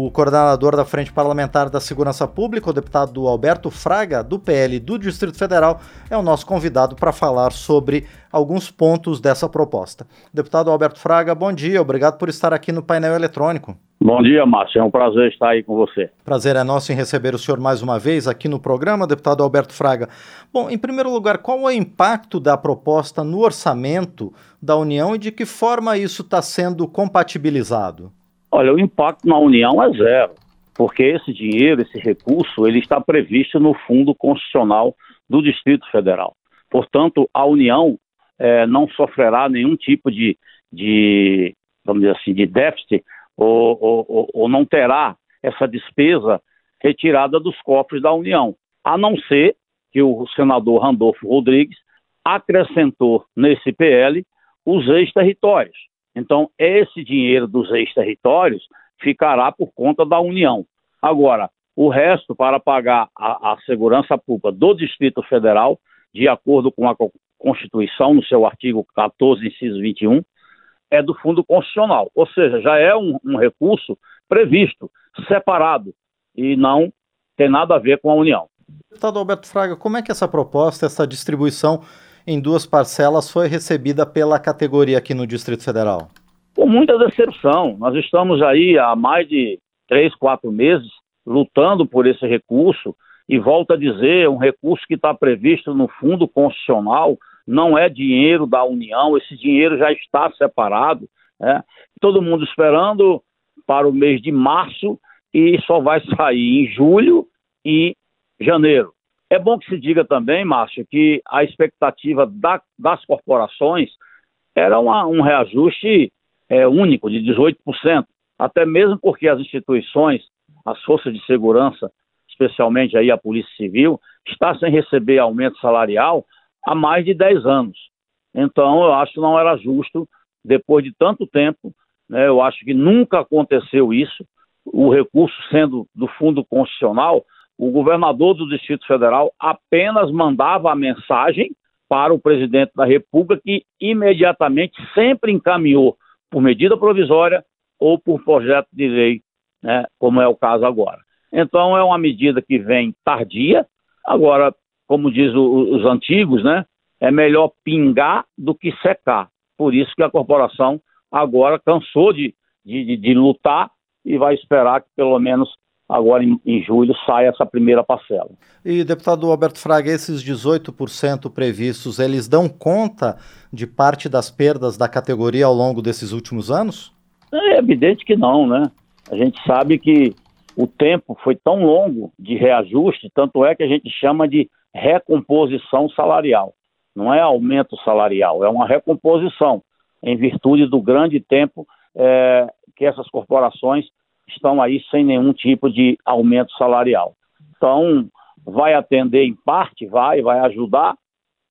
O coordenador da Frente Parlamentar da Segurança Pública, o deputado Alberto Fraga, do PL do Distrito Federal, é o nosso convidado para falar sobre alguns pontos dessa proposta. Deputado Alberto Fraga, bom dia, obrigado por estar aqui no painel eletrônico. Bom dia, Márcio. É um prazer estar aí com você. Prazer é nosso em receber o senhor mais uma vez aqui no programa, deputado Alberto Fraga. Bom, em primeiro lugar, qual é o impacto da proposta no orçamento da União e de que forma isso está sendo compatibilizado? Olha, o impacto na União é zero, porque esse dinheiro, esse recurso, ele está previsto no Fundo Constitucional do Distrito Federal. Portanto, a União é, não sofrerá nenhum tipo de, de, vamos dizer assim, de déficit ou, ou, ou não terá essa despesa retirada dos cofres da União, a não ser que o senador Randolfo Rodrigues acrescentou nesse PL os ex-territórios. Então, esse dinheiro dos ex-territórios ficará por conta da União. Agora, o resto para pagar a, a, segurança pública do Distrito Federal, de acordo com a Constituição, no seu artigo 14, inciso 21, é do Fundo Constitucional. Ou seja, já é um, um recurso previsto, separado, e não tem nada a ver com a União. Deputado Alberto Fraga, como é que essa proposta, essa distribuição em duas parcelas foi recebida pela categoria aqui no Distrito Federal? Com muita decepção. Nós estamos aí há mais de três, quatro meses lutando por esse recurso e volto a dizer, um recurso que está previsto no Fundo Constitucional não é dinheiro da União, esse dinheiro já está separado. Né? Todo mundo esperando para o mês de março e só vai sair em julho e janeiro. É bom que se diga também, Márcio, que a expectativa da, das corporações era uma, um reajuste é, único de 18%, até mesmo porque as instituições, as forças de segurança, especialmente aí a Polícia Civil, está sem receber aumento salarial há mais de 10 anos. Então, eu acho que não era justo, depois de tanto tempo, né, eu acho que nunca aconteceu isso, o recurso sendo do Fundo Constitucional, o governador do Distrito Federal apenas mandava a mensagem para o presidente da República, que imediatamente sempre encaminhou por medida provisória ou por projeto de lei, né, como é o caso agora. Então, é uma medida que vem tardia. Agora, como diz o, os antigos, né, é melhor pingar do que secar. Por isso que a corporação agora cansou de, de, de lutar e vai esperar que pelo menos agora em, em, julho sai essa primeira parcela. E, deputado Alberto Fraga, esses 18% previstos, eles dão conta de parte das perdas da categoria ao longo desses últimos anos? É evidente que não, né? A gente sabe que o tempo foi tão longo de reajuste, tanto é que a gente chama de recomposição salarial. Não é aumento salarial, é uma recomposição, em virtude do grande tempo é, que essas corporações estão aí sem nenhum tipo de aumento salarial. Então, vai atender em parte, vai, vai ajudar,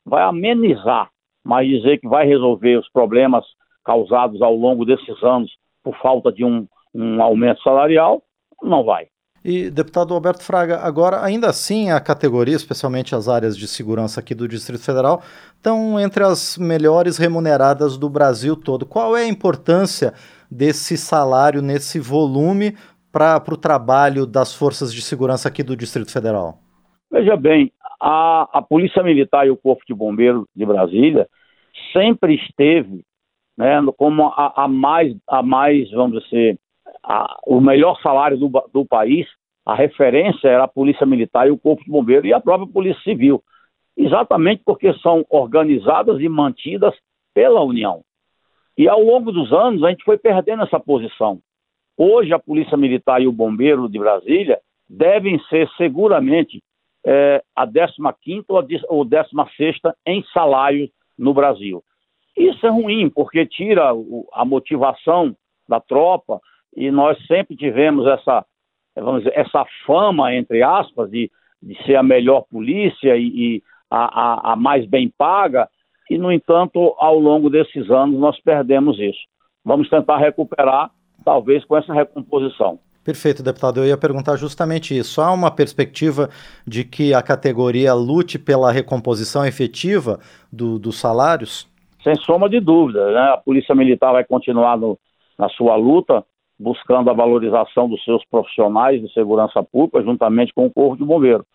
vai amenizar, mas dizer que vai resolver os problemas causados ao longo desses anos por falta de um, um aumento salarial, não vai. E, deputado Alberto Fraga, agora, ainda assim, a categoria, especialmente as áreas de segurança aqui do Distrito Federal, estão entre as melhores remuneradas do Brasil todo. Qual é a importância desse salário, nesse volume, para o trabalho das forças de segurança aqui do Distrito Federal? Veja bem, a, a Polícia Militar e o Corpo de Bombeiros de Brasília sempre esteve né, como a, a, mais, a mais, vamos dizer, a, o melhor salário do, do país, a referência era a Polícia Militar e o Corpo de Bombeiros e a própria Polícia Civil. Exatamente porque são organizadas e mantidas pela União. E ao longo dos anos a gente foi perdendo essa posição. Hoje a Polícia Militar e o Bombeiro de Brasília devem ser seguramente é, a 15 ou a 16 em salário no Brasil. Isso é ruim, porque tira a motivação da tropa e nós sempre tivemos essa, vamos dizer, essa fama, entre aspas, de, de ser a melhor polícia e, e a, a, a mais bem paga, e, no entanto, ao longo desses anos nós perdemos isso. Vamos tentar recuperar, talvez com essa recomposição. Perfeito, deputado. Eu ia perguntar justamente isso. Há uma perspectiva de que a categoria lute pela recomposição efetiva do, dos salários? Sem soma de dúvida. Né? A Polícia Militar vai continuar no, na sua luta buscando a valorização dos seus profissionais de segurança pública, juntamente com o Corpo de Bombeiro.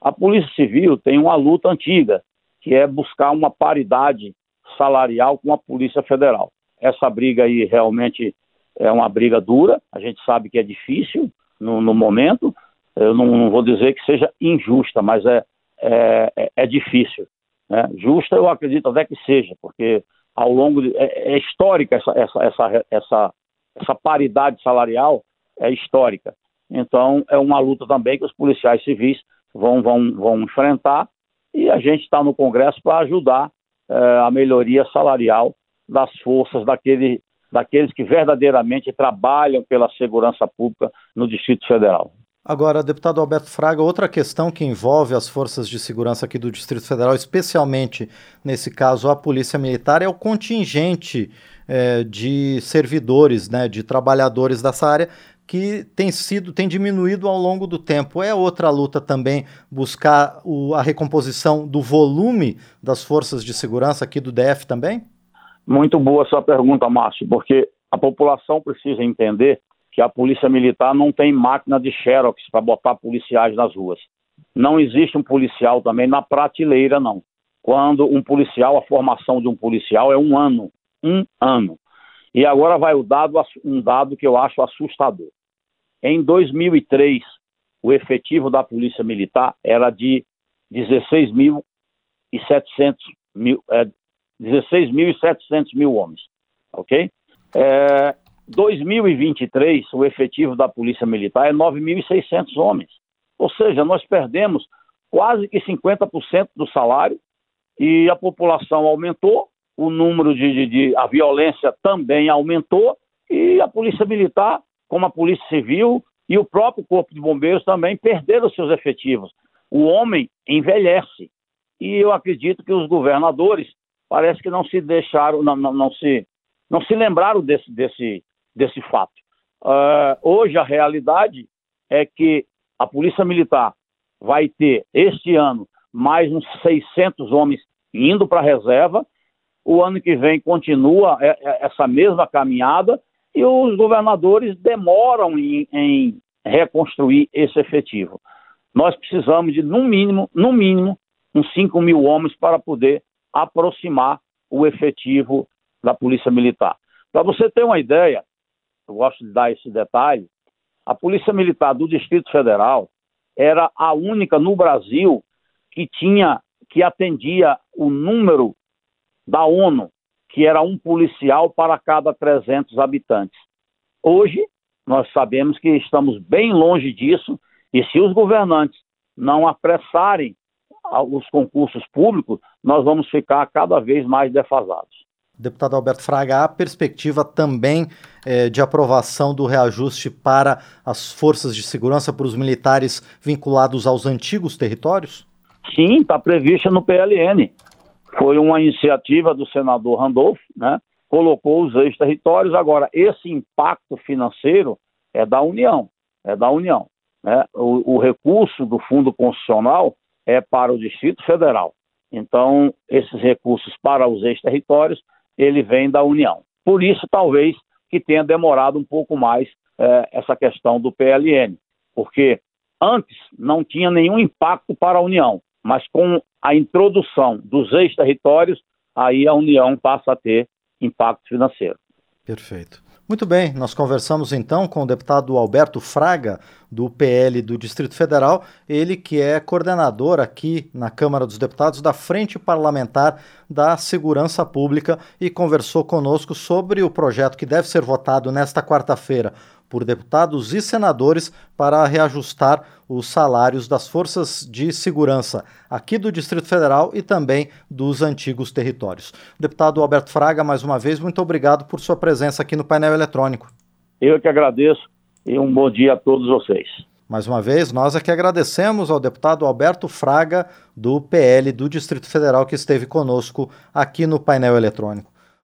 A Polícia Civil tem uma luta antiga, que é buscar uma paridade salarial com a Polícia Federal. Essa briga aí realmente é uma briga dura, a gente sabe que é difícil no, no momento, eu não, não, vou dizer que seja injusta, mas é, é, é, é difícil. Né? Justa eu acredito até que seja, porque ao longo de, é, é histórica essa, essa, essa, essa, essa paridade salarial, é histórica. Então é uma luta também que os policiais civis vão, vão, vão enfrentar e a gente está no Congresso para ajudar é, a melhoria salarial das forças daquele, daqueles que verdadeiramente trabalham pela segurança pública no Distrito Federal. Agora, deputado Alberto Fraga, outra questão que envolve as forças de segurança aqui do Distrito Federal, especialmente nesse caso a Polícia Militar, é o contingente é, de servidores, né, de trabalhadores dessa área que tem sido, tem diminuído ao longo do tempo. É outra luta também buscar o, a recomposição do volume das forças de segurança aqui do DF também? Muito boa sua pergunta, Márcio, porque a população precisa entender que a polícia militar não tem máquina de xerox para botar policiais nas ruas. Não existe um policial também na prateleira, não. Quando um policial, a formação de um policial é um ano. Um ano. E agora vai o dado, um dado que eu acho assustador. Em 2003, o efetivo da Polícia Militar era de 16.700 mil, é, 16.700 mil homens, ok? É, 2023, o efetivo da Polícia Militar é 9.600 homens. Ou seja, nós perdemos quase que 50% do salário e a população aumentou, o número de, de, de, a violência também aumentou e a Polícia Militar, como a Polícia Civil e o próprio Corpo de Bombeiros também perderam seus efetivos. O homem envelhece e eu acredito que os governadores parece que não se deixaram, não, não, não se, não se lembraram desse, desse, desse fato. Uh, hoje a realidade é que a Polícia Militar vai ter este ano mais uns 600 homens indo para a reserva. O ano que vem continua essa mesma caminhada e os governadores demoram em, em reconstruir esse efetivo. Nós precisamos de, no mínimo, no mínimo, uns 5 mil homens para poder aproximar o efetivo da Polícia Militar. Para você ter uma ideia, eu gosto de dar esse detalhe, a Polícia Militar do Distrito Federal era a única no Brasil que tinha, que atendia o número da ONU, que era um policial para cada 300 habitantes. Hoje, nós sabemos que estamos bem longe disso, e se os governantes não apressarem os concursos públicos, nós vamos ficar cada vez mais defasados. Deputado Alberto Fraga, há perspectiva também é, de aprovação do reajuste para as forças de segurança, para os militares vinculados aos antigos territórios? Sim, está prevista no PLN. Foi uma iniciativa do senador Randolph, né? colocou os ex-territórios. Agora, esse impacto financeiro é da União, é da União. Né? O, o recurso do Fundo Constitucional é para o Distrito Federal. Então, esses recursos para os ex-territórios ele vem da União. Por isso, talvez, que tenha demorado um pouco mais é, essa questão do PLN, porque antes não tinha nenhum impacto para a União, mas com a introdução dos ex-territórios, aí a União passa a ter impacto financeiro. Perfeito. Muito bem, nós conversamos então com o deputado Alberto Fraga, do PL do Distrito Federal, ele que é coordenador aqui na Câmara dos Deputados da Frente Parlamentar da Segurança Pública e conversou conosco sobre o projeto que deve ser votado nesta quarta-feira por deputados e senadores para reajustar os salários das forças de segurança aqui do Distrito Federal e também dos antigos territórios. Deputado Alberto Fraga, mais uma vez, muito obrigado por sua presença aqui no painel eletrônico. Eu que agradeço e um bom dia a todos vocês. Mais uma vez, nós é que agradecemos ao deputado Alberto Fraga, do PL do Distrito Federal, que esteve conosco aqui no painel eletrônico.